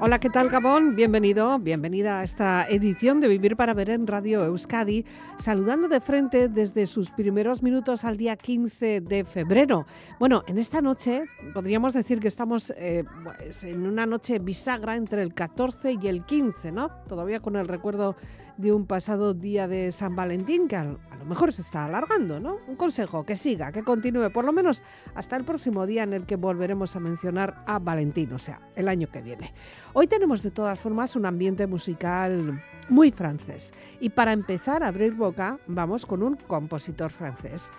Hola, ¿qué tal Gabón? Bienvenido, bienvenida a esta edición de Vivir para Ver en Radio Euskadi, saludando de frente desde sus primeros minutos al día 15 de febrero. Bueno, en esta noche podríamos decir que estamos eh, pues, en una noche bisagra entre el 14 y el 15, ¿no? Todavía con el recuerdo de un pasado día de San Valentín que a lo mejor se está alargando, ¿no? Un consejo, que siga, que continúe, por lo menos hasta el próximo día en el que volveremos a mencionar a Valentín, o sea, el año que viene. Hoy tenemos de todas formas un ambiente musical muy francés y para empezar a abrir boca vamos con un compositor francés,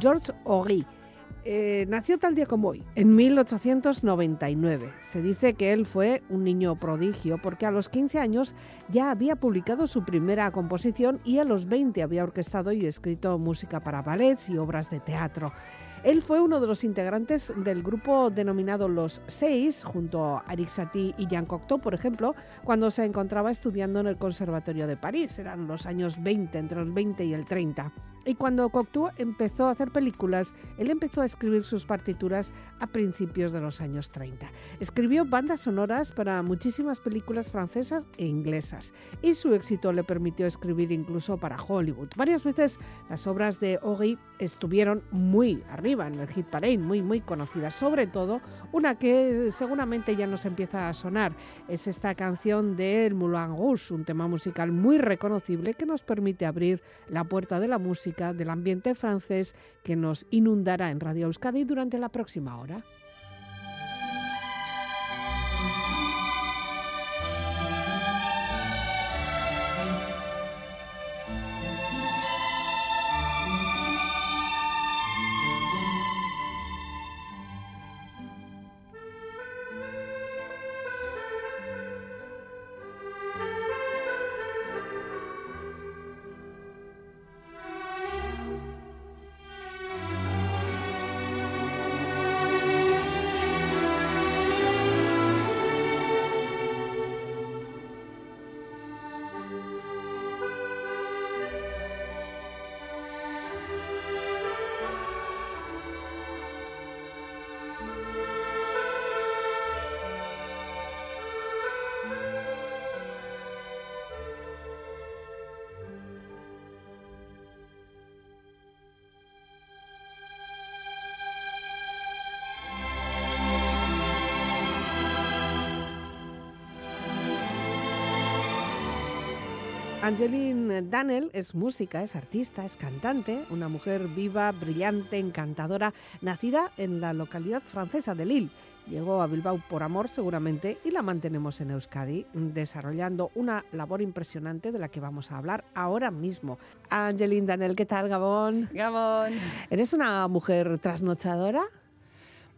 Georges Horry eh, nació tal día como hoy, en 1899. Se dice que él fue un niño prodigio porque a los 15 años ya había publicado su primera composición y a los 20 había orquestado y escrito música para ballets y obras de teatro. Él fue uno de los integrantes del grupo denominado Los Seis, junto a Eric Satie y Jean Cocteau, por ejemplo, cuando se encontraba estudiando en el Conservatorio de París. Eran los años 20, entre los 20 y el 30. Y cuando Cocteau empezó a hacer películas, él empezó a escribir sus partituras a principios de los años 30. Escribió bandas sonoras para muchísimas películas francesas e inglesas y su éxito le permitió escribir incluso para Hollywood. Varias veces las obras de Horry estuvieron muy arriba en el hit parade, muy muy conocidas, sobre todo una que seguramente ya nos empieza a sonar, es esta canción de El Moulin Rouge, un tema musical muy reconocible que nos permite abrir la puerta de la música del ambiente francés que nos inundará en Radio Euskadi durante la próxima hora. Angeline Daniel es música, es artista, es cantante, una mujer viva, brillante, encantadora, nacida en la localidad francesa de Lille. Llegó a Bilbao por amor seguramente y la mantenemos en Euskadi desarrollando una labor impresionante de la que vamos a hablar ahora mismo. Angeline Daniel, ¿qué tal Gabón? Gabón. ¿Eres una mujer trasnochadora?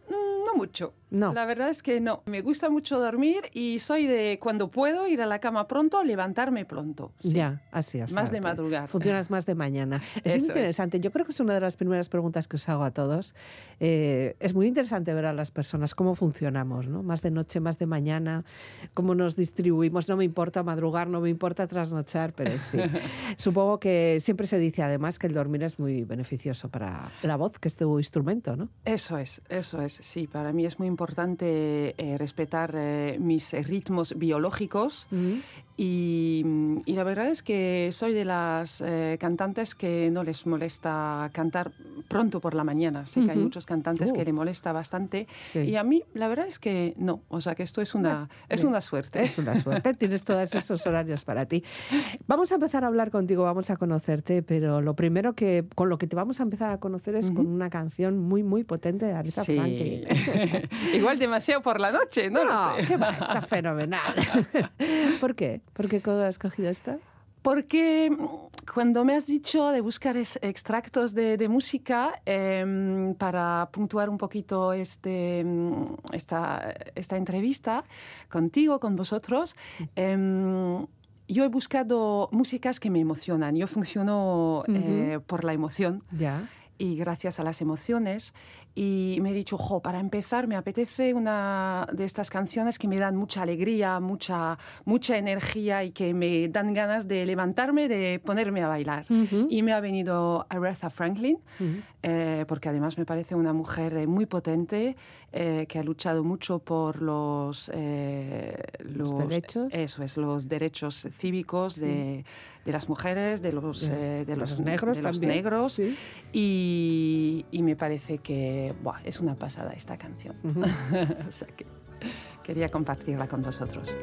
Mm, mucho. No. La verdad es que no. Me gusta mucho dormir y soy de cuando puedo ir a la cama pronto, levantarme pronto. Sí. Ya, así es. Más de madrugar. Funcionas más de mañana. Es Eso interesante. Yo creo que es una de las primeras preguntas que os hago a todos. Eh, es muy interesante ver a las personas cómo funcionamos, ¿no? Más de noche, más de mañana, cómo nos distribuimos. No me importa madrugar, no me importa trasnochar, pero en fin. Supongo que siempre se dice además que el dormir es muy beneficioso para la voz, que es tu instrumento, ¿no? Eso es, eso es. Sí, para mí es muy importante eh, respetar eh, mis ritmos biológicos. Y, y la verdad es que soy de las eh, cantantes que no les molesta cantar pronto por la mañana. Sé que hay muchos cantantes Uh. que le molesta bastante Sí. y a mí la verdad es que no. O sea que esto es una, es bien. una suerte. Es una suerte, tienes todos esos horarios para ti. Vamos a empezar a hablar contigo, vamos a conocerte, pero lo primero que con lo que te vamos a empezar a conocer es con una canción muy muy potente de Aretha Sí. Franklin. Igual demasiado por la noche, no, lo sé. qué va, está fenomenal. ¿Por qué? ¿Por qué has escogido esta? Porque mm, cuando me has dicho de buscar es- extractos de, de música em, para puntuar un poquito este, mm, esta, esta entrevista contigo, con vosotros, em, yo he buscado músicas que me emocionan. Yo funciono eh, por la emoción Ya. y gracias a las emociones. Y me he dicho, jo, para empezar me apetece una de estas canciones que me dan mucha alegría, mucha, mucha energía y que me dan ganas de levantarme, de ponerme a bailar. Y me ha venido Aretha Franklin, eh, porque además me parece una mujer eh, muy potente, eh, que ha luchado mucho por los, los, derechos. Eso es, los derechos cívicos de, de, las mujeres, de los, de los, negros. De los negros. Y, y me parece que es una pasada esta canción. o sea que quería compartirla con vosotros.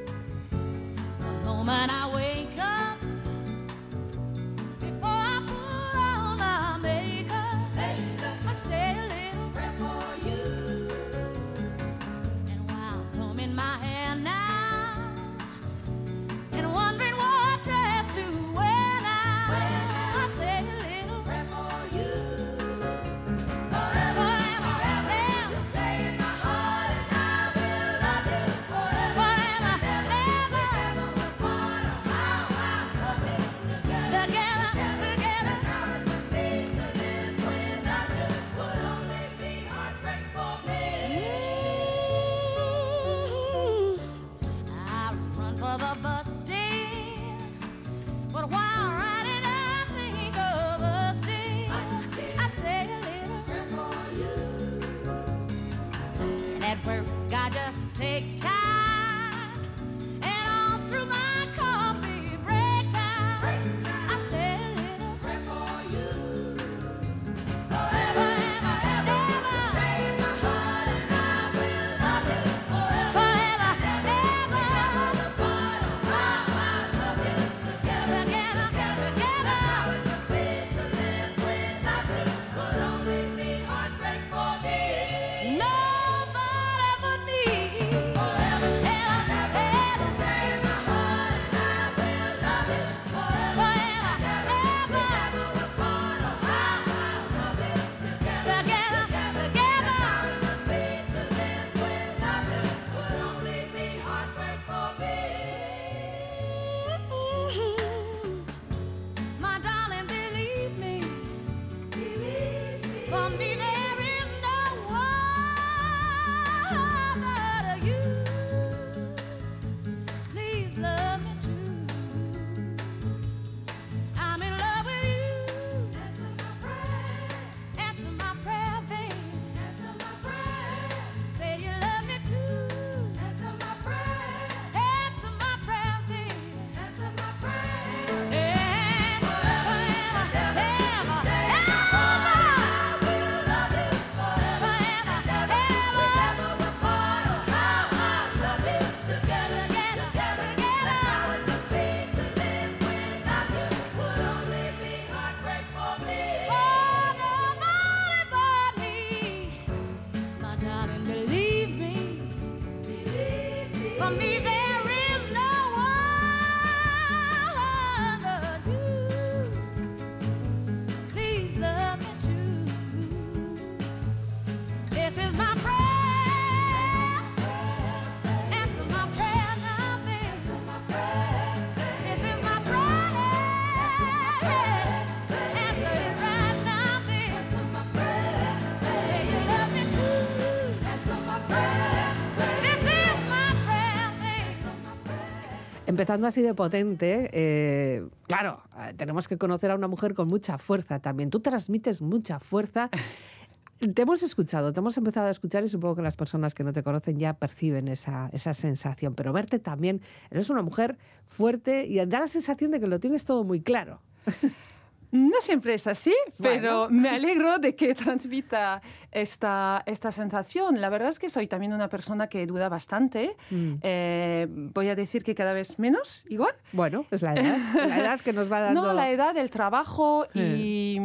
Empezando así de potente, eh, claro, eh, tenemos que conocer a una mujer con mucha fuerza también. Tú transmites mucha fuerza. Te hemos escuchado, te hemos empezado a escuchar y supongo que las personas que no te conocen ya perciben esa, esa sensación, pero verte también, eres una mujer fuerte y da la sensación de que lo tienes todo muy claro. No siempre es así, pero me alegro de que transmita esta, esta sensación. La verdad es que soy también una persona que duda bastante. Mm. Eh, voy a decir que cada vez menos, igual. Bueno, es la edad, la edad que nos va dando. No, la edad del trabajo y,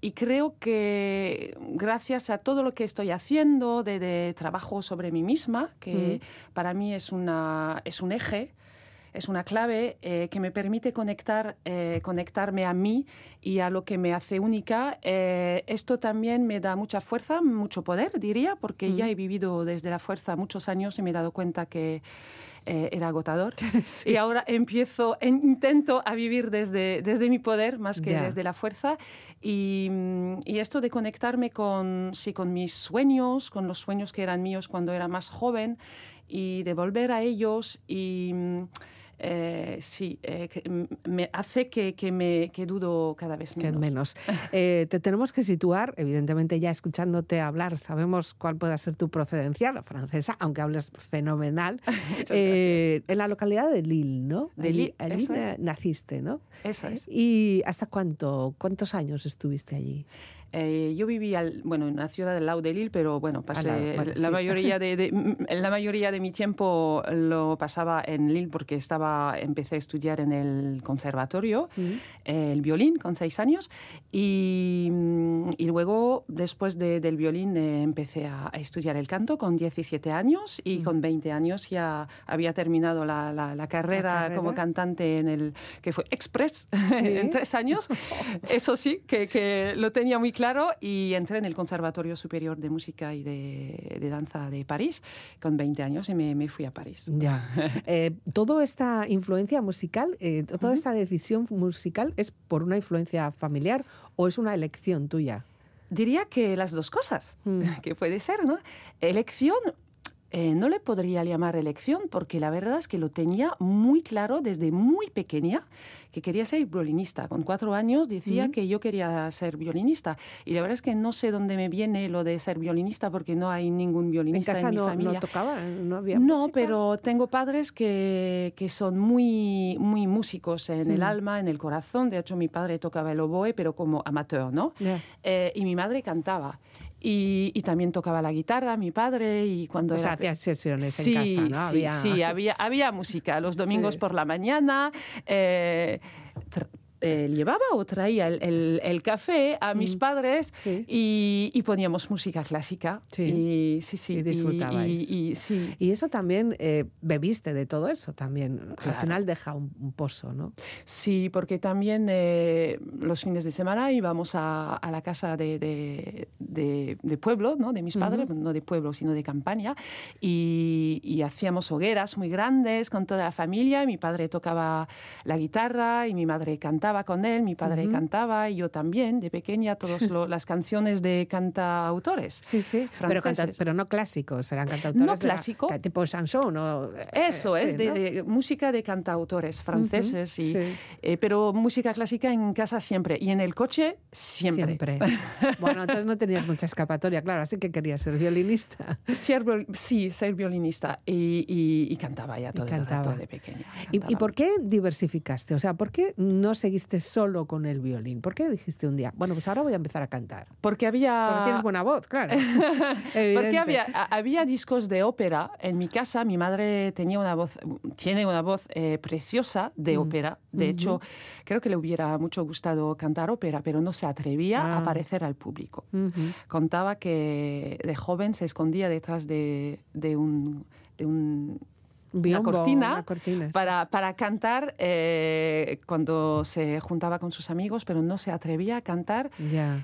y creo que gracias a todo lo que estoy haciendo de, trabajo sobre mí misma, que mm. para mí es, una, es un eje, es una clave eh, que me permite conectar, eh, conectarme a mí y a lo que me hace única. Eh, esto también me da mucha fuerza, mucho poder, diría, porque ya he vivido desde la fuerza muchos años y me he dado cuenta que eh, era agotador. Y ahora empiezo, intento a vivir desde, desde mi poder más que desde la fuerza. Y, mm, y, esto de conectarme con, sí, con mis sueños, con los sueños que eran míos cuando era más joven y de volver a ellos y mm, eh, sí, eh, me hace que, que, me que dudo cada vez menos. menos. Eh, te tenemos que situar, evidentemente ya escuchándote hablar, sabemos cuál puede ser tu procedencia, la francesa, aunque hables fenomenal, en la localidad de Lille, ¿no? De Lille, allí, naciste, ¿no? Eso es. ¿Y hasta cuánto, cuántos años estuviste allí? Eh, yo vivía bueno, en la ciudad del lado de Lille, pero bueno, pasé la, mayoría de, la mayoría de mi tiempo lo pasaba en Lille porque estaba, empecé a estudiar en el conservatorio, el violín con seis años, y, y luego, después del violín, eh, empecé a, estudiar el canto con 17 años y con 20 años ya había terminado la, la, carrera, como cantante en el que fue Express en tres años. Eso sí, que, que lo tenía muy claro y entré en el Conservatorio Superior de Música y de, Danza de París con 20 años y me, fui a París. Ya. Eh, ¿Toda esta influencia musical, eh, toda esta decisión musical es por una influencia familiar o es una elección tuya? Diría que las dos cosas, mm. que puede ser, ¿no? Elección eh, no le podría llamar elección porque la verdad es que lo tenía muy claro desde muy pequeña que quería ser violinista. Con cuatro años decía que yo quería ser violinista. Y la verdad es que no sé dónde me viene lo de ser violinista porque no hay ningún violinista en, mi no, familia. ¿No tocaba? ¿No había No, pero tengo padres que, que, son muy, muy músicos en el alma, en el corazón. De hecho, mi padre tocaba el oboe, pero como amateur, ¿no? Eh, y mi madre cantaba. Y, también tocaba la guitarra, mi padre, y cuando... O sea, hacía sesiones en casa, ¿no? Sí, había... sí, había, había música los domingos por la mañana. Eh, eh, llevaba o traía el, el, café a mis mm. padres y, poníamos música clásica. Sí. Y, sí, sí. Y disfrutabais. Y, sí. y eso también, eh, bebiste de todo eso también. Al final deja un, pozo, ¿no? Sí, porque también eh, los fines de semana íbamos a, a la casa de, de, de, pueblo, ¿no? De mis padres, no de pueblo, sino de campaña. Y, hacíamos hogueras muy grandes con toda la familia. Mi padre tocaba la guitarra y mi madre cantaba con él, mi padre cantaba y yo también, de pequeña, todas las canciones de cantautores. Sí, sí, pero, pero no clásicos, eran cantautores. No clásico. tipo chanson o... Eso es, de, música de cantautores franceses, y, eh, pero música clásica en casa siempre y en el coche siempre. Siempre. bueno, entonces no tenías mucha escapatoria, claro, así que querías ser violinista. sí, ser violinista y, cantaba ya todo el rato de pequeña. ¿Y, ¿Y por qué diversificaste? O sea, ¿por qué no seguiste solo con el violín? ¿Por qué dijiste un día, bueno, pues ahora voy a empezar a cantar? Porque había... Porque tienes buena voz, claro. Porque había, había discos de ópera en mi casa. Mi madre tenía una voz, tiene una voz eh, preciosa de mm. ópera. De hecho, creo que le hubiera mucho gustado cantar ópera, pero no se atrevía a ah. aparecer al público. Contaba que de joven se escondía detrás de, de un, de un una, cortina, para, para, cantar eh, cuando se juntaba con sus amigos, pero no se atrevía a cantar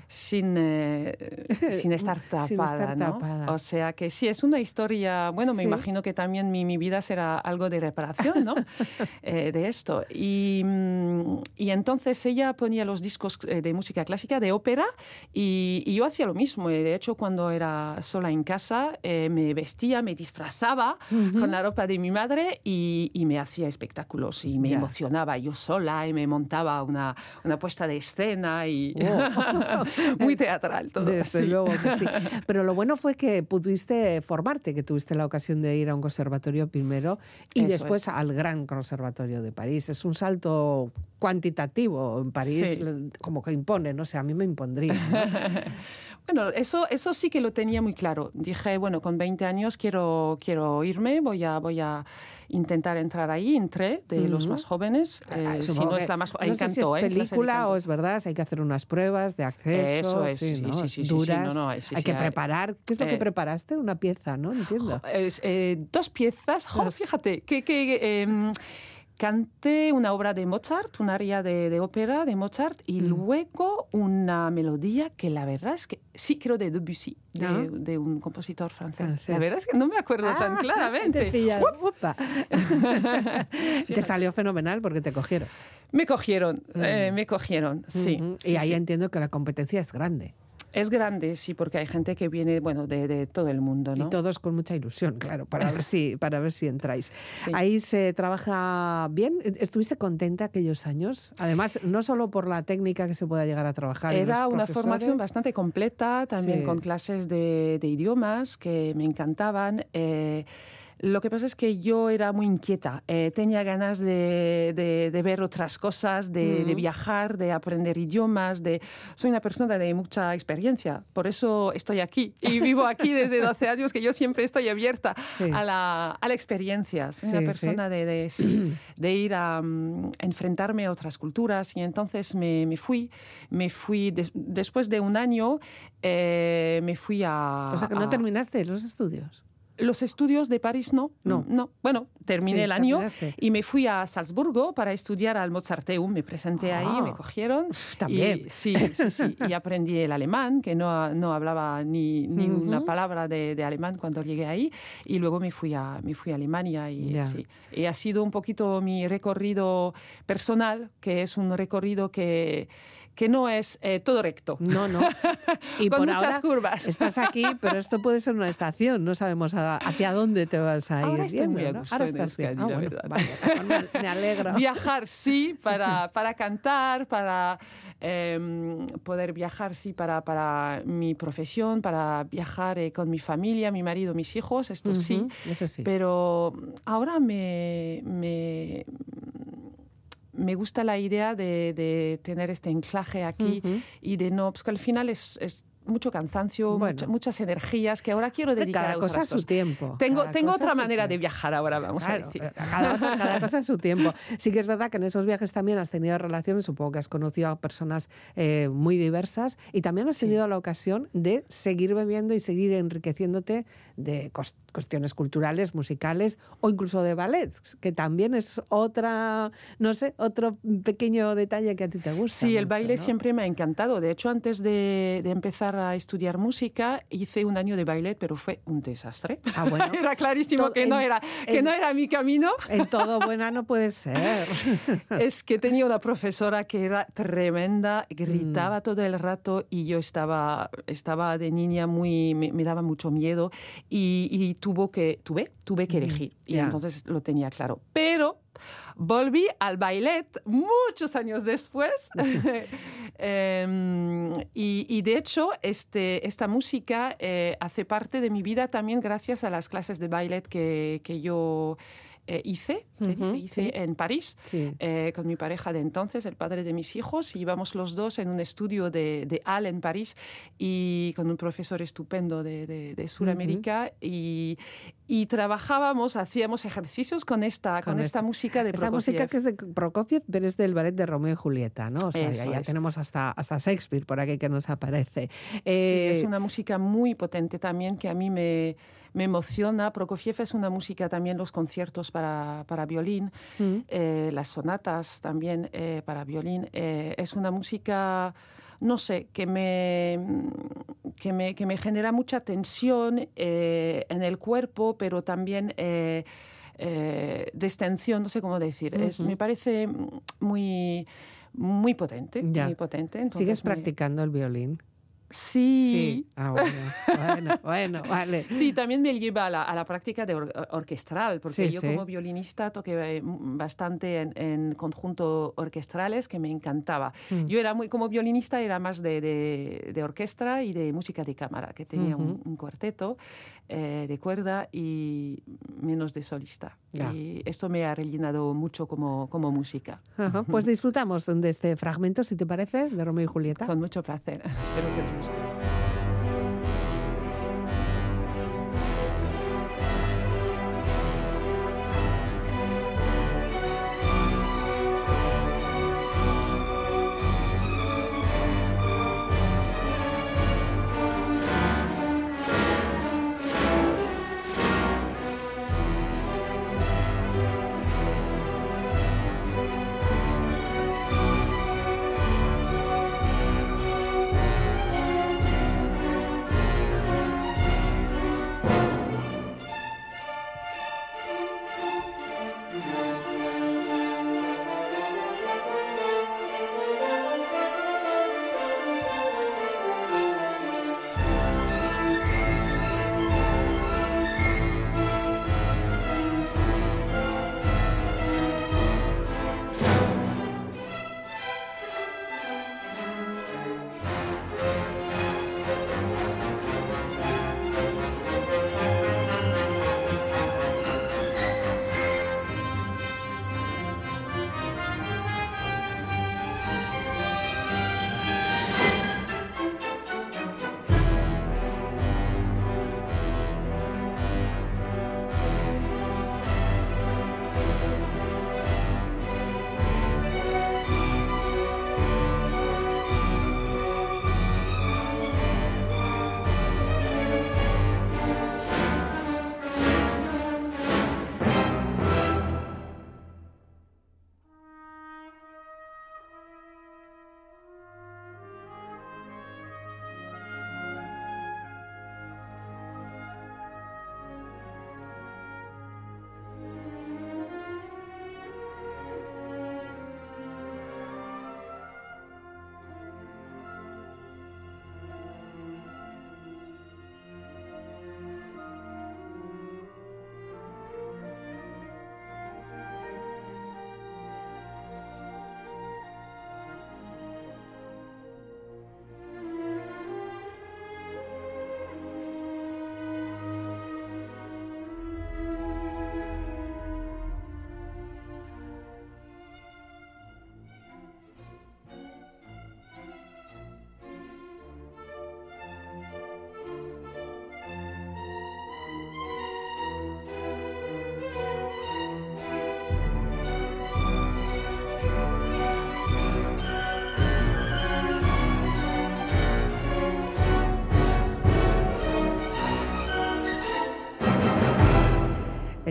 sin, eh, sin, estar tapada, ¿no? O sea que sí, es una historia, bueno, me imagino que también mi, mi, vida será algo de reparación, ¿no? Eh, de esto. Y, mm, y, entonces ella ponía los discos de música clásica, de ópera, y, yo hacía lo mismo. De hecho, cuando era sola en casa, me vestía, me disfrazaba con la ropa de mi madre y, me hacía espectáculos y me emocionaba yo sola y me montaba una, una puesta de escena y oh. muy teatral todo. Desde luego que sí. Pero lo bueno fue que pudiste formarte, que tuviste la ocasión de ir a un conservatorio primero y después al Gran Conservatorio de París. Es un salto cuantitativo en París, como que impone, no sé, a mí me impondría. Bueno, eso, eso sí que lo tenía muy claro. Dije, bueno, con 20 años quiero, quiero irme, voy a, voy a intentar entrar ahí, entré de los más jóvenes. Eh, si no es la más no sé si es ¿eh? película o es verdad, hay que hacer unas pruebas de acceso. Eso es, sí, sí, sí, duras. hay que preparar. ¿Qué es lo que eh, preparaste? Una pieza, ¿no? Entiendo. dos piezas. fíjate, que... que canté una obra de Mozart, un aria de, ópera de Mozart, y mm. luego una melodía que la verdad es que sí creo de Debussy, de, ah. de un compositor francés. La verdad es que no me acuerdo tan ah, claramente. Te, salió fenomenal porque te cogieron. Me cogieron, eh, mm. me cogieron, sí. y ahí entiendo que la competencia es grande. Es grande, sí, porque hay gente que viene, bueno, de, todo el mundo, ¿no? Y todos con mucha ilusión, claro, para ver si, para ver si entráis. Ahí se trabaja bien. ¿Estuviste contenta aquellos años? Además, no solo por la técnica que se pueda llegar a trabajar. Era una formación bastante completa, también con clases de, idiomas que me encantaban. Eh, lo que pasa es que yo era muy inquieta, eh, tenía ganas de, ver otras cosas, de, viajar, de aprender idiomas, de... soy una persona de mucha experiencia, por eso estoy aquí y vivo aquí desde 12 años, que yo siempre estoy abierta a, la, experiencia, soy una persona de, ir a mm, enfrentarme a otras culturas y entonces me, fui, me fui después de un año, eh, me fui a... O sea que no terminaste los estudios. Los estudios de París no, no, no. Bueno, terminé el año y me fui a Salzburgo para estudiar al Mozarteum. Me presenté ahí, me ah, cogieron. También. Y, sí, sí, sí. y aprendí el alemán, que no, no hablaba ni, ni una palabra de, de, alemán cuando llegué ahí. Y luego me fui a, me fui a Alemania y, sí. y ha sido un poquito mi recorrido personal, que es un recorrido que que no es eh, todo recto. No, no. Y Con muchas curvas. Estás aquí, pero esto puede ser una estación. No sabemos hacia dónde te vas a ir. Ahora estoy muy a Ahora estás bien. Ah, verdad. me alegro. Viajar, sí, para, para cantar, para em, poder viajar, sí, para, para mi profesión, para viajar eh, con mi familia, mi marido, mis hijos, esto sí. Eso sí. Pero ahora me, me me gusta la idea de, tener este anclaje aquí y de no, pues que al final es, es mucho cansancio, muchas energías que ahora quiero dedicar cada a cosa a su tiempo. Tengo, tengo otra manera de viajar ahora, vamos a decir. Cada cosa, a su tiempo. Sí que es verdad que en esos viajes también has tenido relaciones, supongo que has conocido a personas eh, muy diversas y también has tenido la ocasión de seguir bebiendo y seguir enriqueciéndote de cuestiones culturales, musicales o incluso de ballet, que también es otra, no sé, otro pequeño detalle que a ti te gusta. Sí, el baile siempre me ha encantado. De hecho, antes de empezar a estudiar música, hice un año de ballet, pero fue un desastre. Ah, bueno. era clarísimo que, no era, que no era mi camino. En todo buena no puede ser. es que tenía una profesora que era tremenda, gritaba mm. todo el rato y yo estaba, estaba de niña muy, me, daba mucho miedo y, tuvo que, tuve, tuve que mm, elegir. Y entonces lo tenía claro. Pero volví al ballet muchos años después. Em, y, de hecho este, esta música eh, hace parte de mi vida también gracias a las clases de ballet que, que yo eh, hice, hice en París eh, con mi pareja de entonces, el padre de mis hijos, y íbamos los dos en un estudio de, de Al en París y con un profesor estupendo de, de, Sudamérica y, y, trabajábamos, hacíamos ejercicios con esta, con, esta, música de Prokofiev. Esta música que es de Prokofiev, pero es del ballet de Romeo y Julieta, ¿no? O sea, ya, tenemos hasta, hasta Shakespeare por aquí que nos aparece. sí, es eh, una música muy potente también que a mí me me emociona. Prokofiev es una música también, los conciertos para, para violín, mm. eh, las sonatas también eh, para violín. Eh, es una música, no sé, que me, que me, que me genera mucha tensión en el cuerpo, pero también... Eh, extensión, no sé cómo decir. es, me parece muy, muy potente. Muy potente. ¿Sigues practicando el violín? Sí. Ah, bueno, bueno, vale. Sí, también me lleva a la, a la práctica de orquestral, porque yo como violinista toqué eh, bastante en, en conjuntos orquestrales que me encantaba. Mm. Yo era muy, como violinista era más de, de, orquesta y de música de cámara, que tenía un, cuarteto eh, de cuerda y menos de solista. Y esto me ha rellenado mucho como, como música. Pues disfrutamos de este fragmento, si te parece, de Romeo y Julieta. Con mucho placer. Espero que os Wednesday.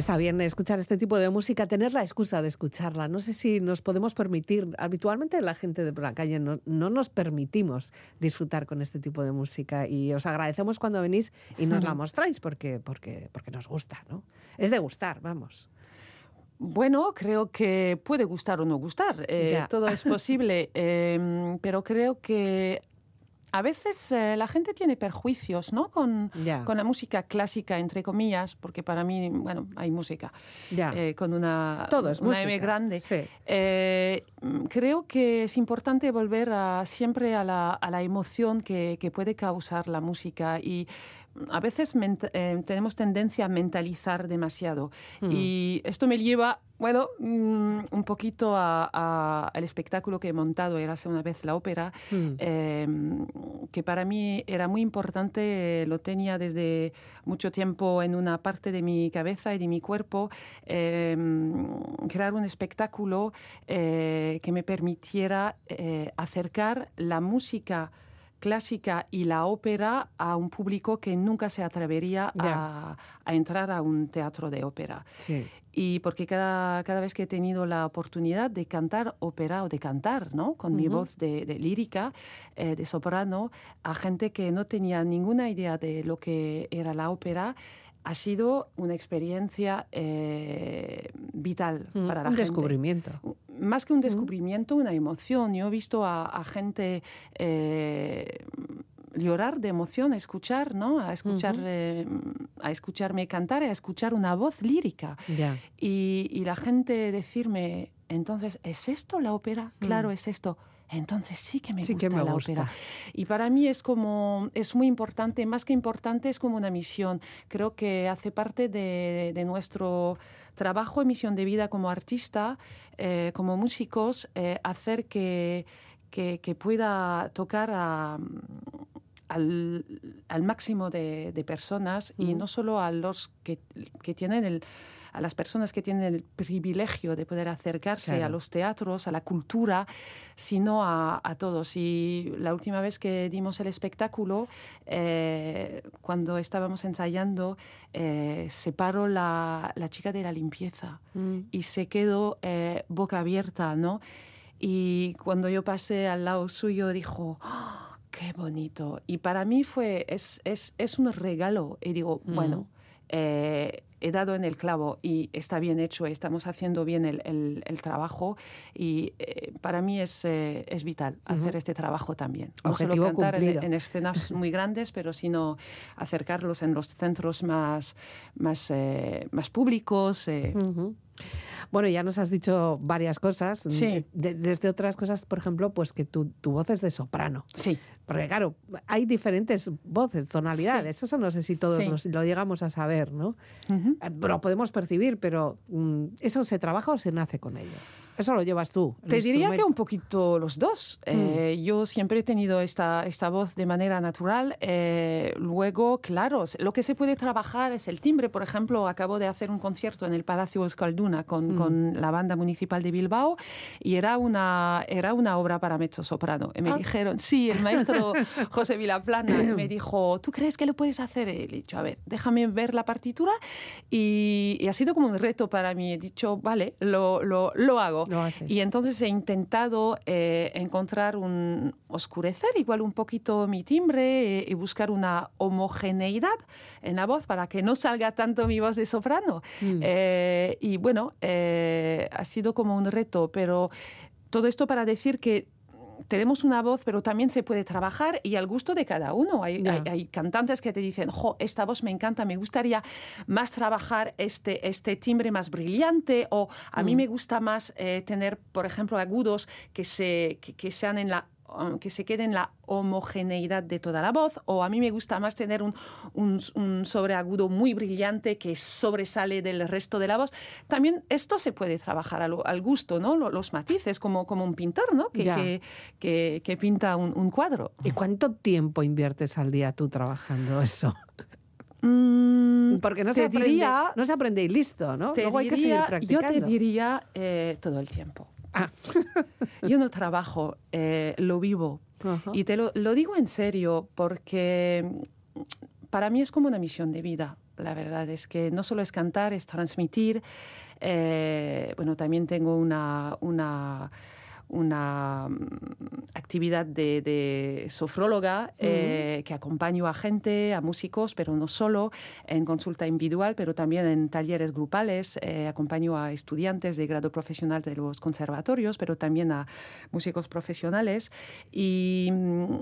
Está bien escuchar este tipo de música, tener la excusa de escucharla. No sé si nos podemos permitir, habitualmente la gente de la calle no, no nos permitimos disfrutar con este tipo de música y os agradecemos cuando venís y nos la mostráis porque, porque, porque nos gusta, ¿no? Es de gustar, vamos. Bueno, creo que puede gustar o no gustar. Eh, todo es posible, em, pero creo que a veces eh, la gente tiene perjuicios ¿no? con, con, la música clásica, entre comillas, porque para mí, bueno, hay música eh, con una, Todo es una M grande. Eh, creo que es importante volver a, siempre a la, a la emoción que, que, puede causar la música y a veces eh, tenemos tendencia a mentalizar demasiado. Mm. Y esto me lleva, bueno, mm, un poquito al espectáculo que he montado, era hace una vez la ópera, mm. em, que para mí era muy importante, lo tenía desde mucho tiempo en una parte de mi cabeza y de mi cuerpo, em, crear un espectáculo eh, que me permitiera eh, acercar la música clásica y la ópera a un público que nunca se atrevería a, entrar a un teatro de ópera. Y porque cada, cada vez que he tenido la oportunidad de cantar ópera o de cantar, ¿no? Con mi voz de, lírica, eh, de soprano, a gente que no tenía ninguna idea de lo que era la ópera, ha sido una experiencia eh, vital mm, para la un gente. descubrimiento. Más que un mm. descubrimiento, una emoción. Yo he visto a, gente eh, llorar de emoción, a escuchar, ¿no? A escuchar, eh, a escucharme cantar, a escuchar una voz lírica. Y, y, la gente decirme, entonces, ¿es esto la ópera? Claro, mm. es esto entonces sí que me gusta la ópera. Y para mí es como, es muy importante, más que importante, es como una misión. Creo que hace parte de, nuestro trabajo y misión de vida como artista, eh, como músicos, eh, hacer que, que, pueda tocar al, máximo de, personas y no solo a los que, que tienen el a las personas que tienen el privilegio de poder acercarse a los teatros, a la cultura, sino a, todos. Y la última vez que dimos el espectáculo, eh, cuando estábamos ensayando, eh, se paró la, chica de la limpieza mm. y se quedó eh, boca abierta, ¿no? Y cuando yo pasé al lado suyo, dijo... ¡Ah! qué bonito. Y para mí fue, es, es, es un regalo. Y digo, mm. bueno, eh, he dado en el clavo y está bien hecho, estamos haciendo bien el, el, trabajo y eh, para mí es, eh, es vital hacer este trabajo también. No solo cantar en, escenas muy grandes, pero sino acercarlos en los centros más, más, más públicos. Bueno, ya nos has dicho varias cosas. Sí. desde otras cosas, por ejemplo, pues que tu, tu, voz es de soprano. Sí. Porque claro, hay diferentes voces, tonalidades. Eso no sé si todos lo llegamos a saber, ¿no? Lo podemos percibir, pero mm, ¿eso se trabaja o se nace con ello? Eso lo llevas tú. Te diría que un poquito los dos. Mm. Eh, yo siempre he tenido esta, esta voz de manera natural. Eh, luego, claro, lo que se puede trabajar es el timbre. Por ejemplo, acabo de hacer un concierto en el Palacio Euskalduna con, mm. con la banda municipal de Bilbao y era una, era una obra para mezzo soprano. Y me ah. dijeron, sí, el maestro José Vilaplana me dijo, ¿tú crees que lo puedes hacer? Y le he dicho, a ver, déjame ver la partitura. Y, y ha sido como un reto para mí. He dicho, vale, lo, lo, lo hago y entonces he intentado eh, encontrar un oscurecer igual un poquito mi timbre eh, y buscar una homogeneidad en la voz para que no salga tanto mi voz de soprano. Mm. Eh, y bueno, ha sido como un reto, pero todo esto para decir que tenemos una voz, pero también se puede trabajar y al gusto de cada uno. Hay, hay, cantantes que te dicen, jo, esta voz me encanta, me gustaría más trabajar este, este timbre más brillante o a mí mm. me gusta más eh, tener, por ejemplo, agudos que, se, que sean en la que se quede en la homogeneidad de toda la voz, o a mí me gusta más tener un, un, sobreagudo muy brillante que sobresale del resto de la voz. También esto se puede trabajar al, gusto, ¿no? Los, matices, como, como un pintor, ¿no? Que, que, que, pinta un, cuadro. ¿Y cuánto tiempo inviertes al día tú trabajando eso? Mm, Porque no se, aprende, no se aprende y listo, ¿no? Luego hay que seguir practicando. Yo te diría eh, todo el tiempo. Ah. Yo no trabajo, eh, lo vivo. Y te lo, digo en serio porque para mí es como una misión de vida. La verdad es que no solo es cantar, es transmitir. Eh, bueno, también tengo una, una una mm, actividad de, sofróloga eh, que acompaño a gente, a músicos, pero no solo en consulta individual, pero también en talleres grupales. Eh, acompaño a estudiantes de grado profesional de los conservatorios, pero también a músicos profesionales. Y mm,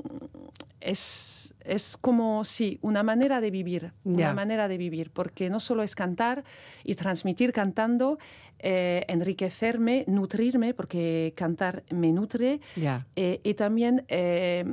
es, es como, sí, una manera de vivir, una manera de vivir, porque no solo es cantar y transmitir cantando, eh, enriquecerme, nutrirme, porque cantar me nutre, eh, y también eh,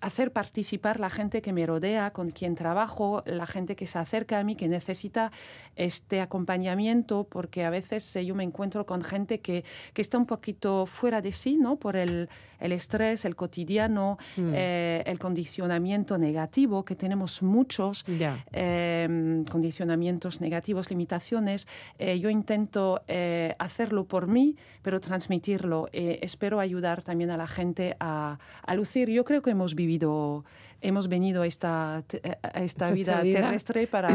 hacer participar la gente que me rodea, con quien trabajo, la gente que se acerca a mí, que necesita este acompañamiento, porque a veces yo me encuentro con gente que, que está un poquito fuera de sí, ¿no? Por el, el estrés, el cotidiano, mm. eh, el condicionamiento negativo, que tenemos muchos em, condicionamientos negativos, limitaciones. Eh, yo intento eh, hacerlo por mí, pero transmitirlo. espero ayudar también a la gente a, a lucir. Yo creo que hemos vivido vivido hemos venido a esta, a esta, vida, terrestre para,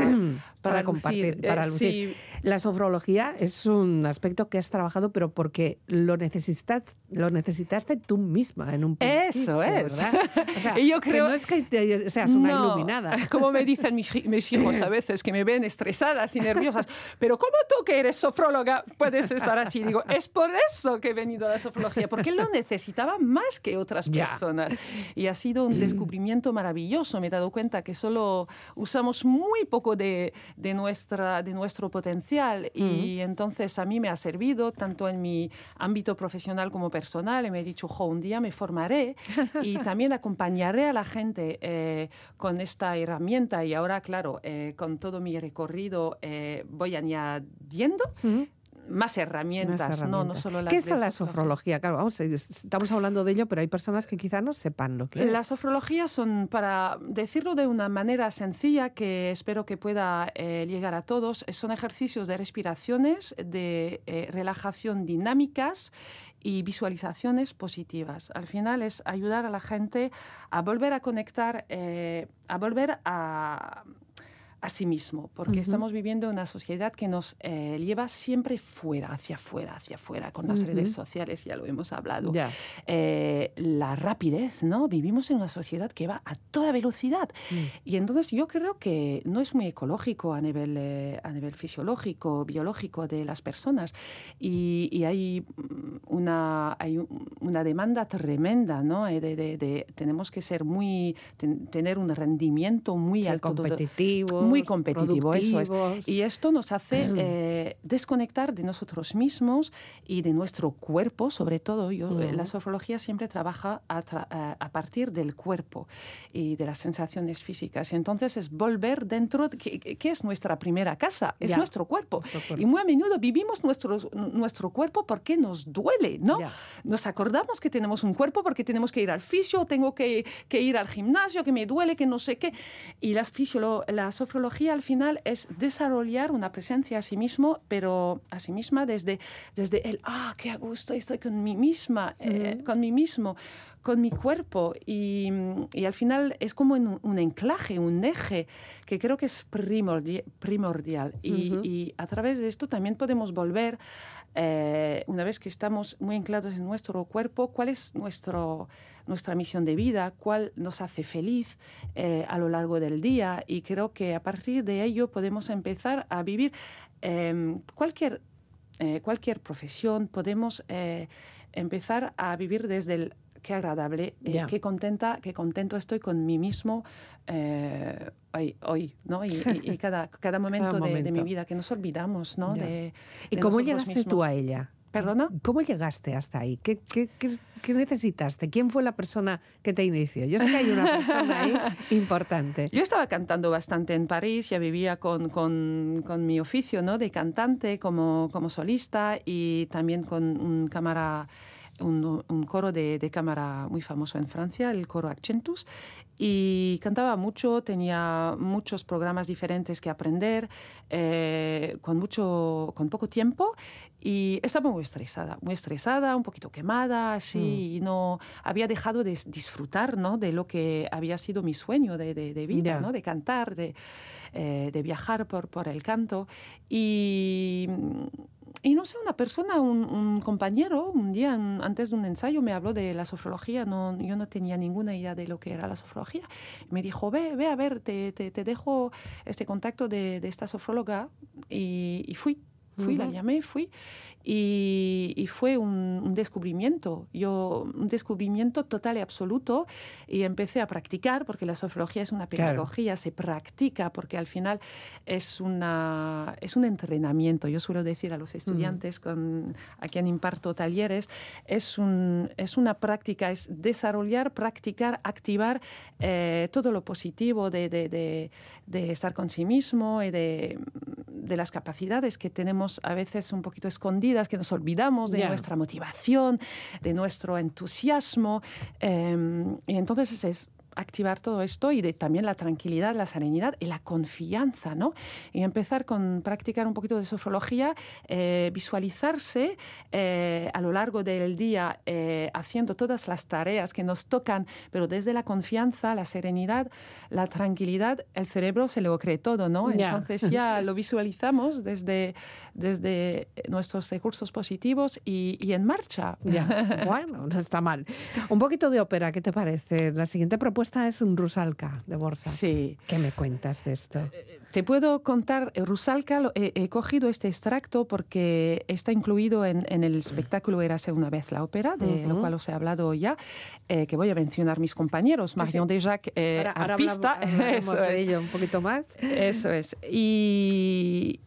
para, compartir, para lucir. La sofrología es un aspecto que has trabajado, pero porque lo necesitas, lo necesitaste tú misma en un Eso es. y yo creo que no es que seas una iluminada. Como me dicen mis, mis, hijos a veces, que me ven estresadas y nerviosas, pero ¿cómo tú que eres sofróloga puedes estar así? Digo, es por eso que he venido a la sofrología, porque lo necesitaba más que otras personas. Y ha sido un descubrimiento maravilloso. Me he dado cuenta que solo usamos muy poco de, de nuestra, de nuestro potencial y entonces a mí me ha servido tanto en mi ámbito profesional como personal. Y me he dicho, jo, un día me formaré y también acompañaré a la gente eh, con esta herramienta y ahora, claro, eh, con todo mi recorrido eh, voy añadiendo más herramientas, No, no solo las ¿Qué es la sofrología? Claro, vamos, estamos hablando de ello, pero hay personas que quizá no sepan lo que es. La sofrología son, para decirlo de una manera sencilla, que espero que pueda eh, llegar a todos, son ejercicios de respiraciones, de eh, relajación dinámicas y visualizaciones positivas. Al final es ayudar a la gente a volver a conectar, eh, a volver a a sí mismo, porque estamos viviendo una sociedad que nos eh, lleva siempre fuera, hacia afuera, hacia afuera, con las redes sociales, ya lo hemos hablado. Eh, la rapidez, ¿no? Vivimos en una sociedad que va a toda velocidad. Mm. Y entonces yo creo que no es muy ecológico a nivel, eh, a nivel fisiológico, biológico de las personas. Y, hay, una, hay una demanda tremenda, ¿no? De, tenemos que ser muy, tener un rendimiento muy alto. competitivo muy competitivo, eso es. Y esto nos hace eh, desconectar de nosotros mismos y de nuestro cuerpo, sobre todo. Yo, eh, La sofrología siempre trabaja a, a, partir del cuerpo y de las sensaciones físicas. Y entonces es volver dentro, ¿qué, es nuestra primera casa? Es nuestro, cuerpo. Y muy a menudo vivimos nuestro, nuestro cuerpo porque nos duele, ¿no? Nos acordamos que tenemos un cuerpo porque tenemos que ir al fisio, tengo que, que ir al gimnasio, que me duele, que no sé qué. Y la, fisio, la sofrología al final es desarrollar una presencia a sí mismo, pero a sí misma desde, desde el, ah, qué a gusto estoy con mí misma, eh, con mí mismo, con mi cuerpo. Y, y al final es como un, un, enclaje, un eje que creo que es primordial. Y, y a través de esto también podemos volver, eh, una vez que estamos muy anclados en nuestro cuerpo, cuál es nuestro nuestra misión de vida, cuál nos hace feliz eh, a lo largo del día y creo que a partir de ello podemos empezar a vivir em, cualquier, eh, cualquier profesión, podemos empezar a vivir desde el qué agradable, qué contenta, qué contento estoy con mí mismo hoy, hoy, ¿no? Y, cada, cada, momento, De, mi vida, que nos olvidamos, ¿no? De, ¿Y cómo llegaste tú a ella? ¿Perdona? ¿Cómo llegaste hasta ahí? ¿Qué, qué, qué, necesitaste? ¿Quién fue la persona que te inició? Yo sé que hay una persona ahí importante. Yo estaba cantando bastante en París, ya vivía con, con, con mi oficio ¿no? de cantante como, como solista y también con un cámara un, coro de, de, cámara muy famoso en Francia, el coro Accentus, y cantaba mucho, tenía muchos programas diferentes que aprender, eh, con, mucho, con poco tiempo, y estaba muy estresada, muy estresada, un poquito quemada, así, mm. y no había dejado de disfrutar ¿no? de lo que había sido mi sueño de, de, vida, ¿no? de cantar, de, eh, de viajar por, por el canto. Y y no sé, una persona, un, compañero, un día antes de un ensayo me habló de la sofrología, no, yo no tenía ninguna idea de lo que era la sofrología. Me dijo, ve, ve a ver, te, te, dejo este contacto de, de esta sofróloga y, fui. Fui, la llamé, fui y, fue un, descubrimiento, yo, un descubrimiento total y absoluto y empecé a practicar porque la sofrología es una pedagogía, se practica porque al final es, una, es un entrenamiento. Yo suelo decir a los estudiantes con, a quien imparto talleres, es, un, es una práctica, es desarrollar, practicar, activar eh, todo lo positivo de, de, de, estar con sí mismo y de, de las capacidades que tenemos a veces un poquito escondidas que nos olvidamos de nuestra motivación, de nuestro entusiasmo. Em, y entonces es activar todo esto y de también la tranquilidad, la serenidad y la confianza, ¿no? Y empezar con practicar un poquito de sofrología, eh, visualizarse eh, a lo largo del día eh, haciendo todas las tareas que nos tocan, pero desde la confianza, la serenidad, la tranquilidad, el cerebro se lo cree todo, ¿no? Entonces ya lo visualizamos desde, desde nuestros recursos positivos y, y en marcha. Ya. Bueno, no está mal. Un poquito de ópera, ¿qué te parece? La siguiente propuesta esta es un Rusalka de Borsa. Sí. ¿Qué me cuentas de esto? Eh, eh, te puedo contar, eh, Rusalka, he, cogido este extracto porque está incluido en, el espectáculo Érase una vez la ópera, de lo cual os he hablado ya, que voy a mencionar mis compañeros, Marion sí, Dejac, artista. eso de ello un poquito más. Eso es. Y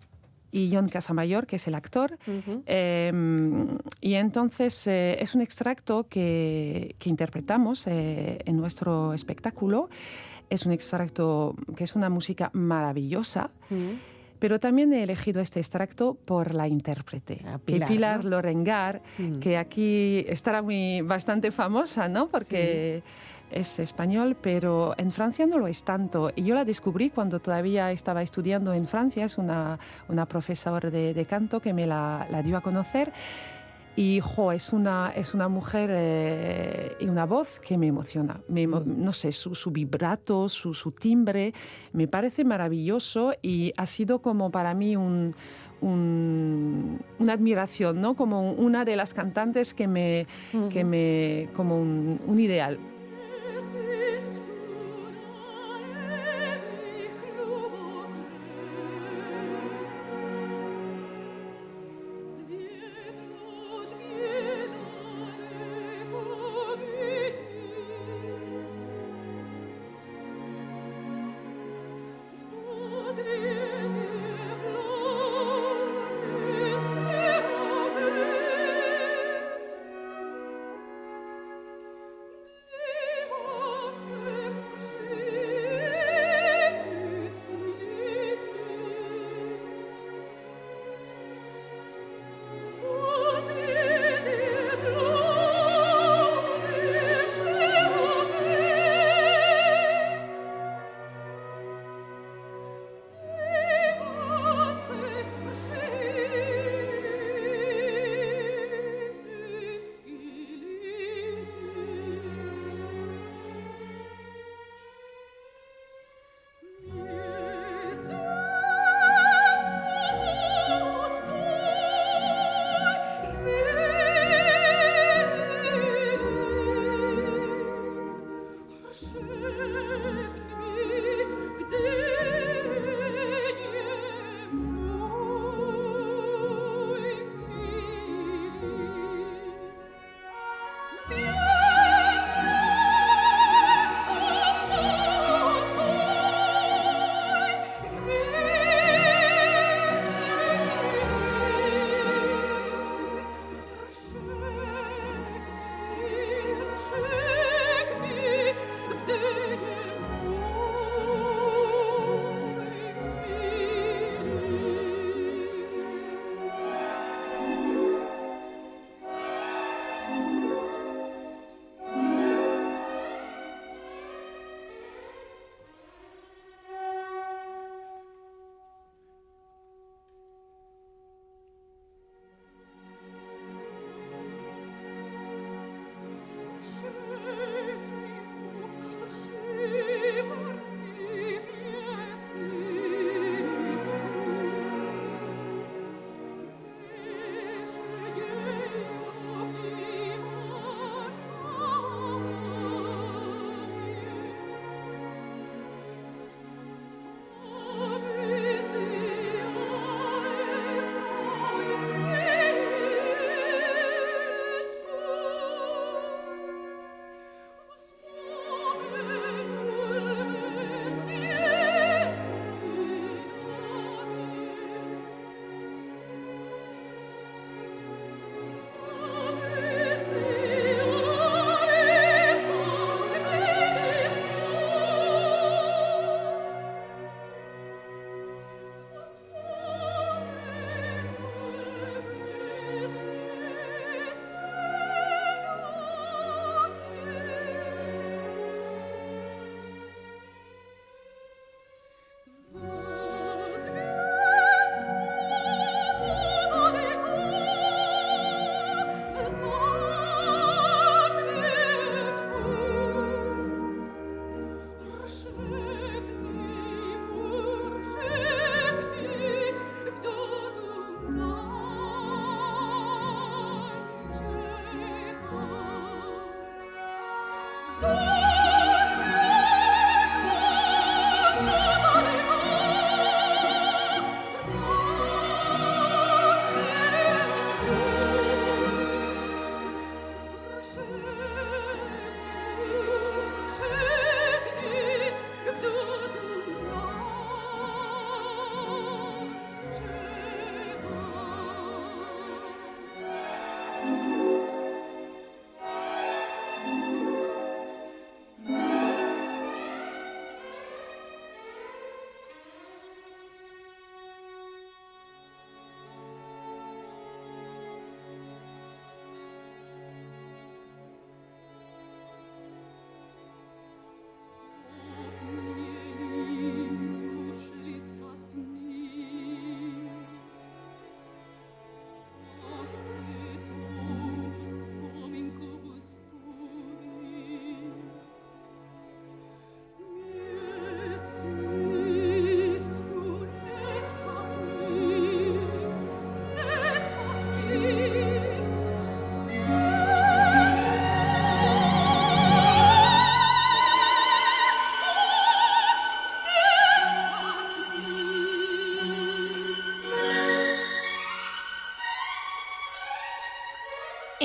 y John Casamayor, que es el actor. Em, y entonces eh, es un extracto que, que interpretamos eh, en nuestro espectáculo. Es un extracto que es una música maravillosa. Pero también he elegido este extracto por la intérprete, ah, Pilar, Pilar Lorengar, que aquí estará muy, bastante famosa, ¿no? Porque es español, pero en Francia no lo es tanto. Y yo la descubrí cuando todavía estaba estudiando en Francia, es una, una profesora de, canto que me la, dio a conocer. Y jo, es, una, es una mujer eh, y una voz que me emociona. Mm. no sé, su, su vibrato, su, su, timbre, me parece maravilloso y ha sido como para mí un, una admiración, ¿no? Como una de las cantantes que me, que me como un, un ideal. It's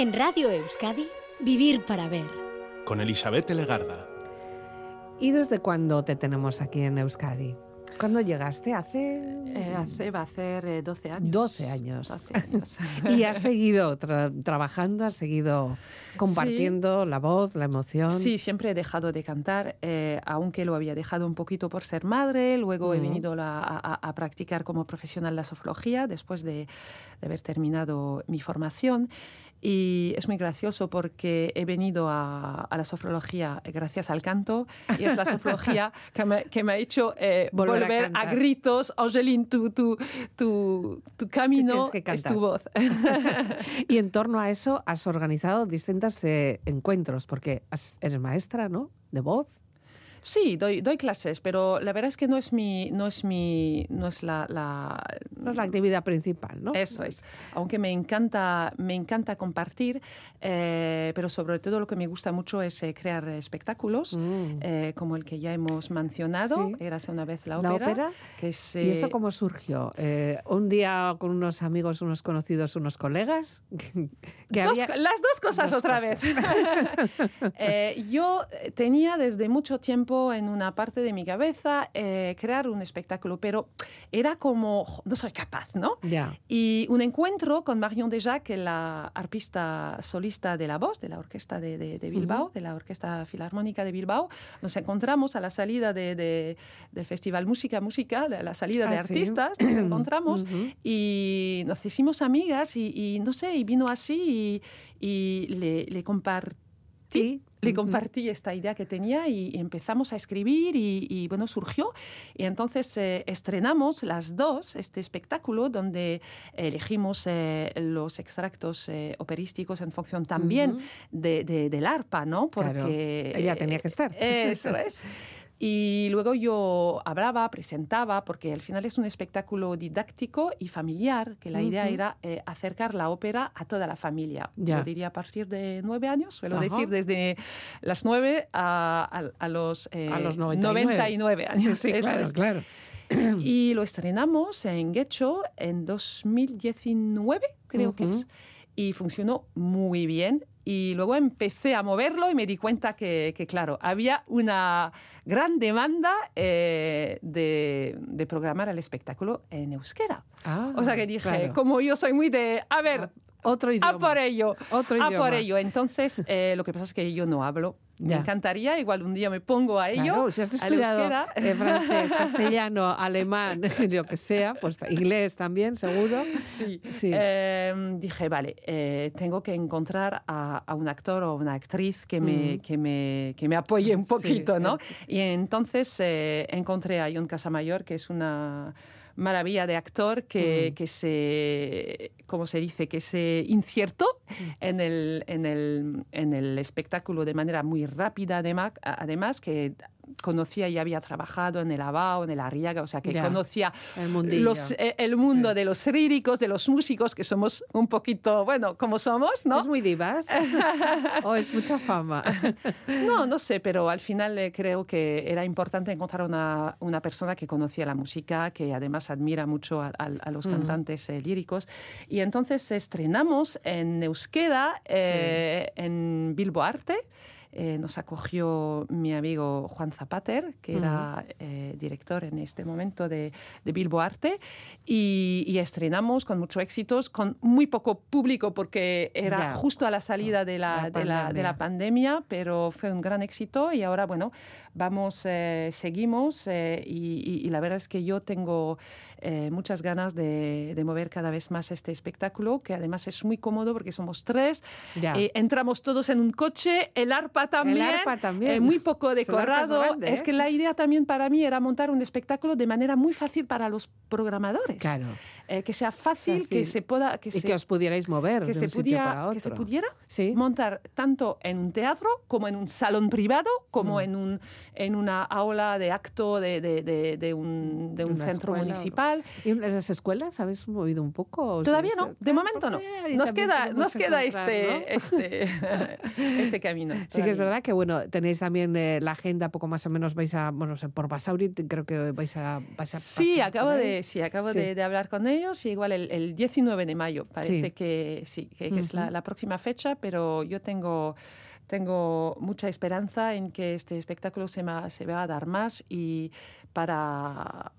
En Radio Euskadi, Vivir para Ver. Con Elizabeth Legarda. ¿Y desde cuándo te tenemos aquí en Euskadi? ¿Cuándo llegaste? ¿Hace...? Eh, hace va a ser 12 años. 12 años. 12 años. y has seguido tra- trabajando, has seguido compartiendo la voz, la emoción. Sí, siempre he dejado de cantar, eh, aunque lo había dejado un poquito por ser madre. Luego he Ujú. venido la- a, a- practicar como profesional la sofrología después de, de haber terminado mi formación. Y es muy gracioso porque he venido a, a la sofrología gracias al canto y es la sofrología que me, que me ha hecho eh, Volver a volver, a, cantar. gritos. Angeline, tu, tu, tu, tu camino que es tu voz. Y en torno a eso has organizado distintos eh, encuentros, porque has- eres maestra, ¿no? De voz. Sí, doy, doy clases, pero la verdad es que no es mi, no es mi, no es la, la- No es la actividad principal, ¿no? eso es. Aunque me encanta, me encanta compartir, eh, pero sobre todo lo que me gusta mucho es eh, crear espectáculos, Mm. eh, como el que ya hemos mencionado, Sí. Érase una vez la La ópera. ópera. Que es, ¿Y esto cómo surgió? ¿Un día con unos amigos, unos conocidos, unos colegas? que Dos- había- las dos cosas dos otra cosas. vez. Yo tenía desde mucho tiempo en una parte de mi cabeza eh, crear un espectáculo, pero era como, "Jo, no soy capaz, ¿no? Ya. Y un encuentro con Marion Deja, que es la arpista solista de la voz, de la orquesta de, de- de Bilbao, de la Orquesta Filarmónica de Bilbao. Nos encontramos a la salida de- de- del Festival Música Música, de la salida de Ah, sí. artistas, nos encontramos Ujú. y nos hicimos amigas y, y no sé, y vino así y, y le, le compartí. Sí. Le compartí esta idea que tenía y, empezamos a escribir y, y, bueno, surgió. Y entonces eh, estrenamos las dos este espectáculo donde elegimos eh, los extractos eh, operísticos en función también de, de- del arpa, ¿no? Claro, Porque ella tenía que estar. Eso es. Y luego yo hablaba, presentaba, porque al final es un espectáculo didáctico y familiar, que la idea era eh, acercar la ópera a toda la familia. Ya. Yo diría a partir de nueve años, suelo Ajá. decir desde las nueve a, a- a los, eh, A los 99. 99 años. Sí, claro, es. claro. Y lo estrenamos en Guecho en 2019, creo que Ujú. es, y funcionó muy bien. Y luego empecé a moverlo y me di cuenta que, que, claro, había una gran demanda eh, de, de programar el espectáculo en euskera. Ah, O sea que dije, claro. como yo soy muy de, a ver, Otro idioma. a por ello. Otro A idioma. por ello. Entonces, eh, lo que pasa es que yo no hablo. Me Ya. encantaría, igual un día me pongo a ello. Claro, si has estudiado eh, francés, castellano, alemán, lo que sea, pues inglés también, seguro. Sí. Sí. Eh, dije, vale, eh, tengo que encontrar a, a un actor o una actriz que me, Mm. que me, que me apoye un Sí, poquito, ¿no? eh. Y entonces eh, encontré a John Casamayor, que es una maravilla de actor que, Mm. que se, ¿cómo se dice? Que se insertó Mm. en el, en, el, en el espectáculo de manera muy rápida, además, además que conocía y había trabajado en el Abao, en el Arriaga, o sea, que Ya, conocía el los, eh, el mundo Sí. de los líricos, de los músicos, que somos un poquito, bueno, como somos, ¿no? ¿Sos muy divas? ¿O es mucha fama? No, no sé, pero al final eh, creo que era importante encontrar una, una persona que conocía la música, que además admira mucho a, a- a los Mm. cantantes eh, líricos. Y entonces estrenamos en Euskera, eh, en Bilbo Arte. Eh, nos acogió mi amigo Juan Zapater, que era eh, director en este momento de, de Bilbo Arte, y, y estrenamos con mucho éxito, con muy poco público, porque era Ya. justo a la salida de la, La de la- de la pandemia, pero fue un gran éxito y ahora, bueno, vamos, eh, seguimos eh, y, la verdad es que yo tengo eh, muchas ganas de, de mover cada vez más este espectáculo, que además es muy cómodo porque somos tres, Ya. eh, entramos todos en un coche, el arpa también, arpa también. muy poco El decorado. grande, es que la idea también para mí era montar un espectáculo de manera muy fácil para los programadores. Claro. Eh, que sea fácil, que Fácil. se pueda... Que Y se, que os pudierais mover que de se un sitio para pudiera, otro. que se pudiera Sí. montar tanto en un teatro como en un salón privado, como Mm. en, un, en una aula de acto de, de- de- de un, de un centro escuela municipal. ¿Y en las escuelas habéis movido un poco? ¿O Todavía no, de Ah, momento no. Nos queda, nos queda este, ¿no? este, este camino. Sí que es verdad que bueno tenéis también eh, la agenda poco más o menos vais a bueno por Basauri creo que vais a vais a Sí, acabo de, sí, acabo Sí. De hablar con él y igual el, el 19 de mayo. Parece Sí. que sí, que, que es la, próxima fecha, pero yo tengo, tengo mucha esperanza en que este espectáculo se, ma- se va a dar más y para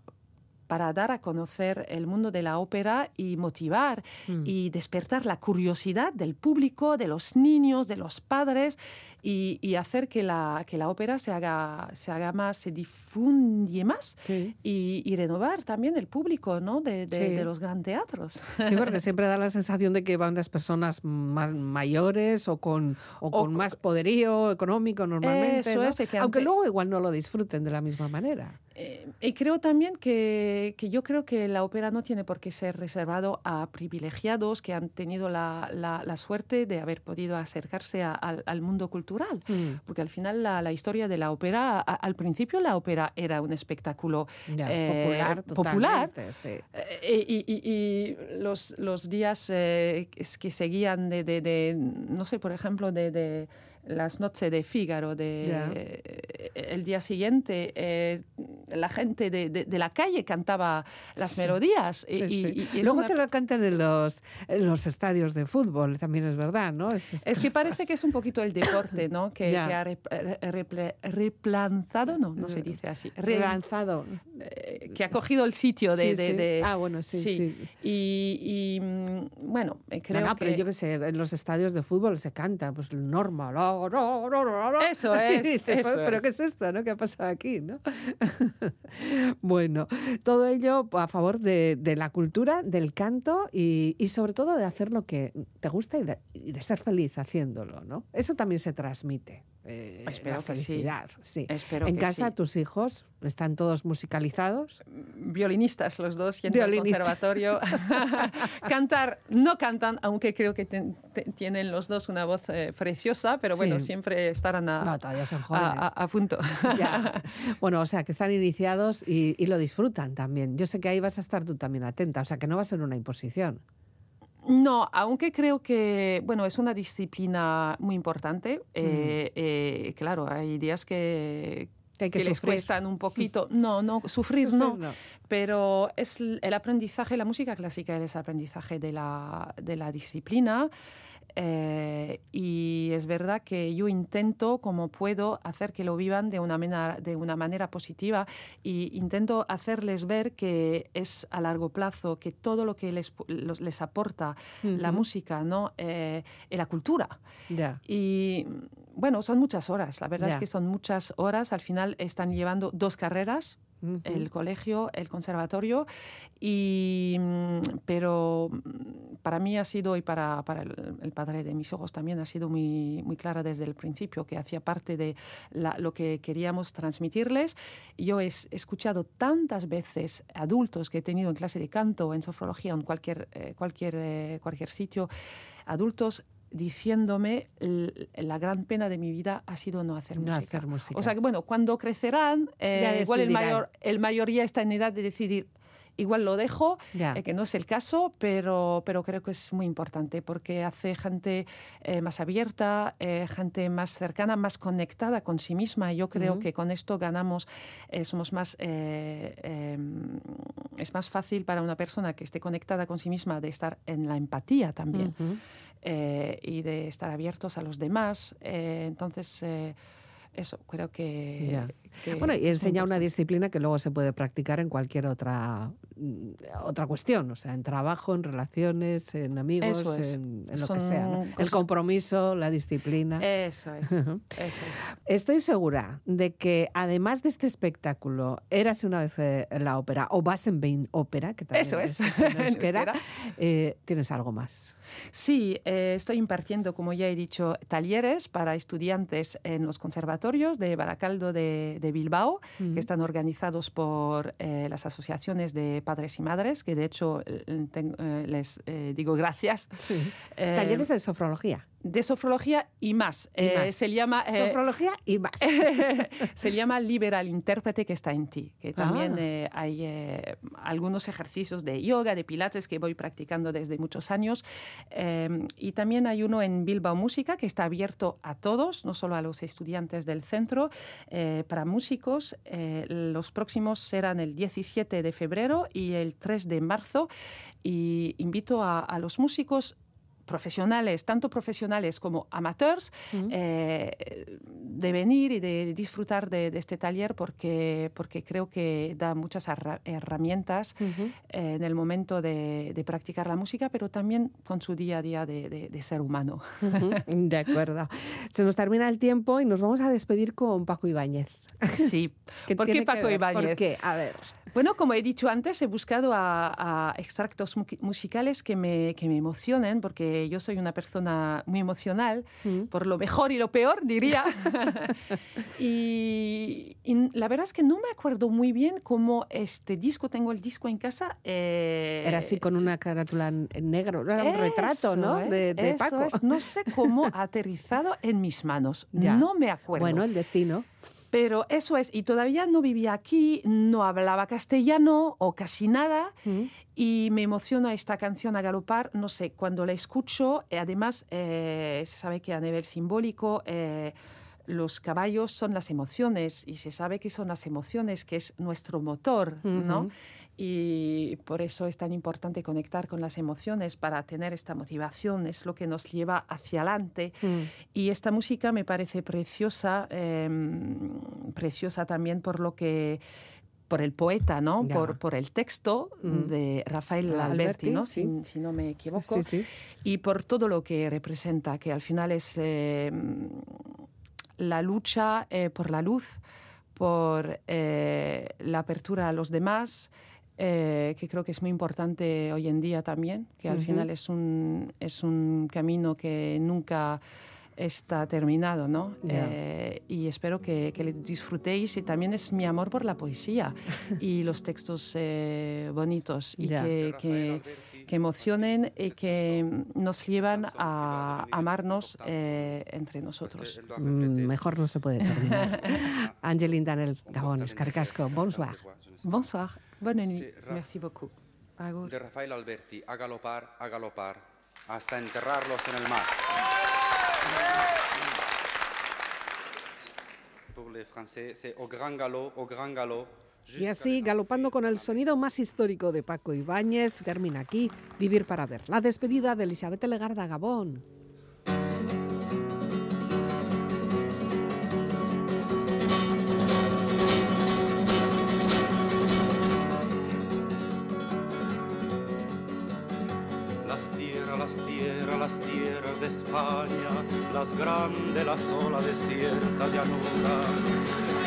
para dar a conocer el mundo de la ópera y motivar Mm. y despertar la curiosidad del público, de los niños, de los padres y, y hacer que la, que la ópera se haga, se haga más, se difundie más Sí. y, y renovar también el público ¿no? de, de- Sí. de los gran teatros. Sí, porque siempre da la sensación de que van las personas más mayores o con, o con co- más poderío económico normalmente. Eso ¿no? es, que Aunque ante- luego igual no lo disfruten de la misma manera. Eh, y creo también que, que yo creo que la ópera no tiene por qué ser reservado a privilegiados que han tenido la, la- la suerte de haber podido acercarse a- al, al mundo cultural. Mm, Porque al final la, la historia de la ópera, a- al principio la ópera era un espectáculo eh, popular, popular. sí. eh, y, y- y los, los días eh, que que seguían de, de- de, no sé, por ejemplo, de, de las noches de Fígaro, de, eh, el día siguiente, eh, la gente de, de- de la calle cantaba las Sí. melodías. y- Sí, y- sí. y es Luego una- te lo cantan en los, en los estadios de fútbol, también es verdad, ¿no? Es, Es que parece que es un poquito el deporte, ¿no? Que, ha re- replanzado, no, no se dice así. Re- relanzado. Eh, que ha cogido el sitio de... Sí, de- sí. de- Ah, bueno, sí, sí. Y, y, mm, bueno, eh, creo no, no, que... pero yo que sé, en los estadios de fútbol se canta, pues normal. no, no, no, no, no. Eso es, "Pero es". ¿qué es esto? ¿no? ¿Qué ha pasado aquí? ¿no? bueno, todo ello a favor de, de la cultura, del canto y, y sobre todo de hacer lo que te gusta y de, y de ser feliz haciéndolo, ¿no? Eso también se transmite. Eh, Espero la que sí. felicidad, sí. Espero en que casa sí. tus hijos están todos musicalizados. violinistas los dos yendo al conservatorio. Cantar, no cantan, aunque creo que ten- te- tienen los dos una voz eh, preciosa, pero bueno, siempre estarán a, No, todavía son a- jóvenes. a- a punto. Ya. Bueno, o sea, que están iniciados y, y lo disfrutan también. Yo sé que ahí vas a estar tú también atenta, o sea, que no va a ser una imposición. No, aunque creo que, bueno, es una disciplina muy importante. eh, eh, claro, hay días que, Que hay que, que les cuestan un poquito. No, no, sufrir, Sufrir, no. pero es el aprendizaje, la música clásica es aprendizaje de la, de la disciplina. Eh, y es verdad que yo intento, como puedo, hacer que lo vivan de una, manera, de una manera positiva y intento hacerles ver que es a largo plazo, que todo lo que les, los- les aporta la música ¿no? Eh, y la cultura. Ya. Y bueno, son muchas horas, la verdad es que son muchas horas. Al final están llevando dos carreras El colegio, el conservatorio, y, mm, pero mm, para mí ha sido, y para, para el, padre de mis hijos también, ha sido muy, muy clara desde el principio, que hacía parte de la- lo que queríamos transmitirles. Yo he es- escuchado tantas veces adultos que he tenido en clase de canto, en sofrología, en cualquier, eh, cualquier, eh, cualquier sitio, adultos diciéndome "L- la gran pena de mi vida ha sido no hacer No música. hacer música. O sea que bueno, cuando crecerán, eh, Ya igual el mayor, el mayoría está en edad de decidir, igual lo dejo, Ya. eh, que no es el caso, pero, pero creo que es muy importante porque hace gente eh, más abierta, eh, gente más cercana, más conectada con sí misma. Y yo creo Ujú. que con esto ganamos, eh, somos más, eh, eh, es más fácil para una persona que esté conectada con sí misma de estar en la empatía también Ujú. Eh, y de estar abiertos a los demás. Eh, entonces, eh, eso, creo que... Bueno, y es enseña una disciplina que luego se puede practicar en cualquier otra mm, otra cuestión, o sea, en trabajo, en relaciones, en amigos, es. en, en lo que sea. ¿no? El compromiso, la disciplina. Eso es, eso es. Estoy segura de que además de este espectáculo, Érase una vez eh, en la ópera o vas en Ópera, que también Eso es, existe en en euskera, euskera. eh, tienes algo más. Sí, eh, estoy impartiendo, como ya he dicho, talleres para estudiantes en los conservatorios de Baracaldo de, de Bilbao, que están organizados por eh, las asociaciones de padres y madres, que de hecho eh, les digo gracias. Sí. Talleres de sofrología. De sofrología y más. Y Eh. Se llama... eh, Sofrología y más. se llama Libera el intérprete que está en ti, que también Ah. eh, hay algunos ejercicios de yoga, de pilates que voy practicando desde muchos años. Eh, y también hay uno en Bilbao Música que está abierto a todos, no solo a los estudiantes del centro, para músicos. Los próximos serán el 17 de febrero y el 3 de marzo. Y invito a, a los músicos profesionales, tanto profesionales como amateurs, eh, de venir y de disfrutar de, de este taller porque, porque creo que da muchas herra- herramientas eh, en el momento de, de practicar la música, pero también con su día a día de, ser humano. De acuerdo. Se nos termina el tiempo y nos vamos a despedir con Paco Ibáñez. Sí. ¿Qué ¿Por qué Paco ver? ¿Por Ibáñez? qué? A ver. Bueno, como he dicho antes, he buscado a, a extractos mu- musicales que me, que me emocionen, porque yo soy una persona muy emocional, Mm. por lo mejor y lo peor, diría. y, y la verdad es que no me acuerdo muy bien cómo este disco, tengo el disco en casa. eh, Era así con una carátula en negro, era un retrato, ¿no? es, de de Paco. es. No sé cómo ha aterrizado en mis manos. Ya. No me acuerdo. Bueno, el destino. Pero eso es, y todavía no vivía aquí, no hablaba castellano o casi nada, Mm. y me emociona esta canción a galopar, no sé, cuando la escucho, eh, además eh, se sabe que a nivel simbólico eh, los caballos son las emociones, y se sabe que son las emociones, que es nuestro motor, ¿no? Y por eso es tan importante conectar con las emociones para tener esta motivación, es lo que nos lleva hacia adelante. Mm. Y esta música me parece preciosa, eh, preciosa también por lo que por el poeta, ¿no? Por, por el texto Mm. de Rafael Ah, Alberti, Alberti, ¿no? sí. Si, si no me equivoco. Sí, sí. Y por todo lo que representa, que al final es eh, la lucha eh, por la luz, por eh, la apertura a los demás, eh, que creo que es muy importante hoy en día también, que al Ujú. final es un, es un camino que nunca está terminado, ¿no? Ya. Eh, y espero que, que le disfrutéis y también es mi amor por la poesía y los textos eh, bonitos y Ya. que, que, que emocionen y que nos llevan a amarnos eh, entre nosotros. Mm, Mejor no se puede terminar. Angeline Danel Gabón, Escarcasco, bonsoir. Bonsoir, bonne nuit, merci beaucoup. Agur. De Rafael Alberti, a galopar, a galopar, hasta enterrarlos en el mar. Y así, galopando con el sonido más histórico de Paco Ibáñez, termina aquí Vivir para Ver, la despedida de Elizabeth Legarda Gabón. Las tierras de España, las grandes, las olas desiertas llanura.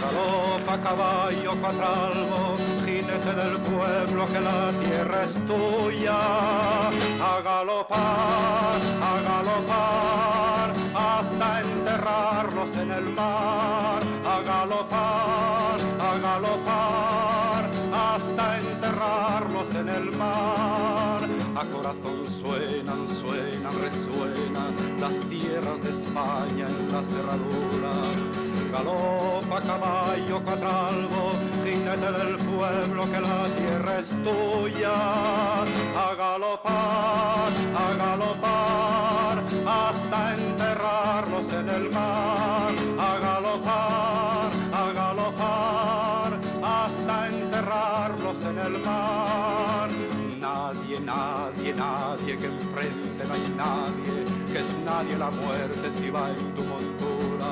Galopa caballo cuatralbo, jinete del pueblo, que la tierra es tuya. A galopar, a galopar, hasta enterrarlos en el mar. A galopar, a galopar, hasta enterrarlos en el mar. Suenan, suenan, resuenan las tierras de España en la cerradura. Galopa caballo cuatralbo, jinete del pueblo, que la tierra es tuya. A galopar, a galopar, hasta enterrarlos en el mar. nadie la muerte si va en tu montura.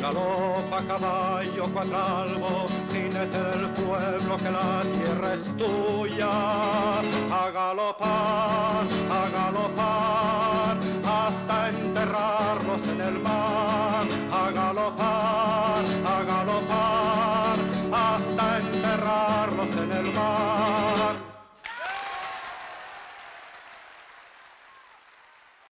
Galopa, caballo, cuatralbo, jinete del pueblo, que la tierra es tuya. A galopar, a galopar, hasta enterrarlos en el mar. A galopar, a galopar, hasta enterrarlos en el mar.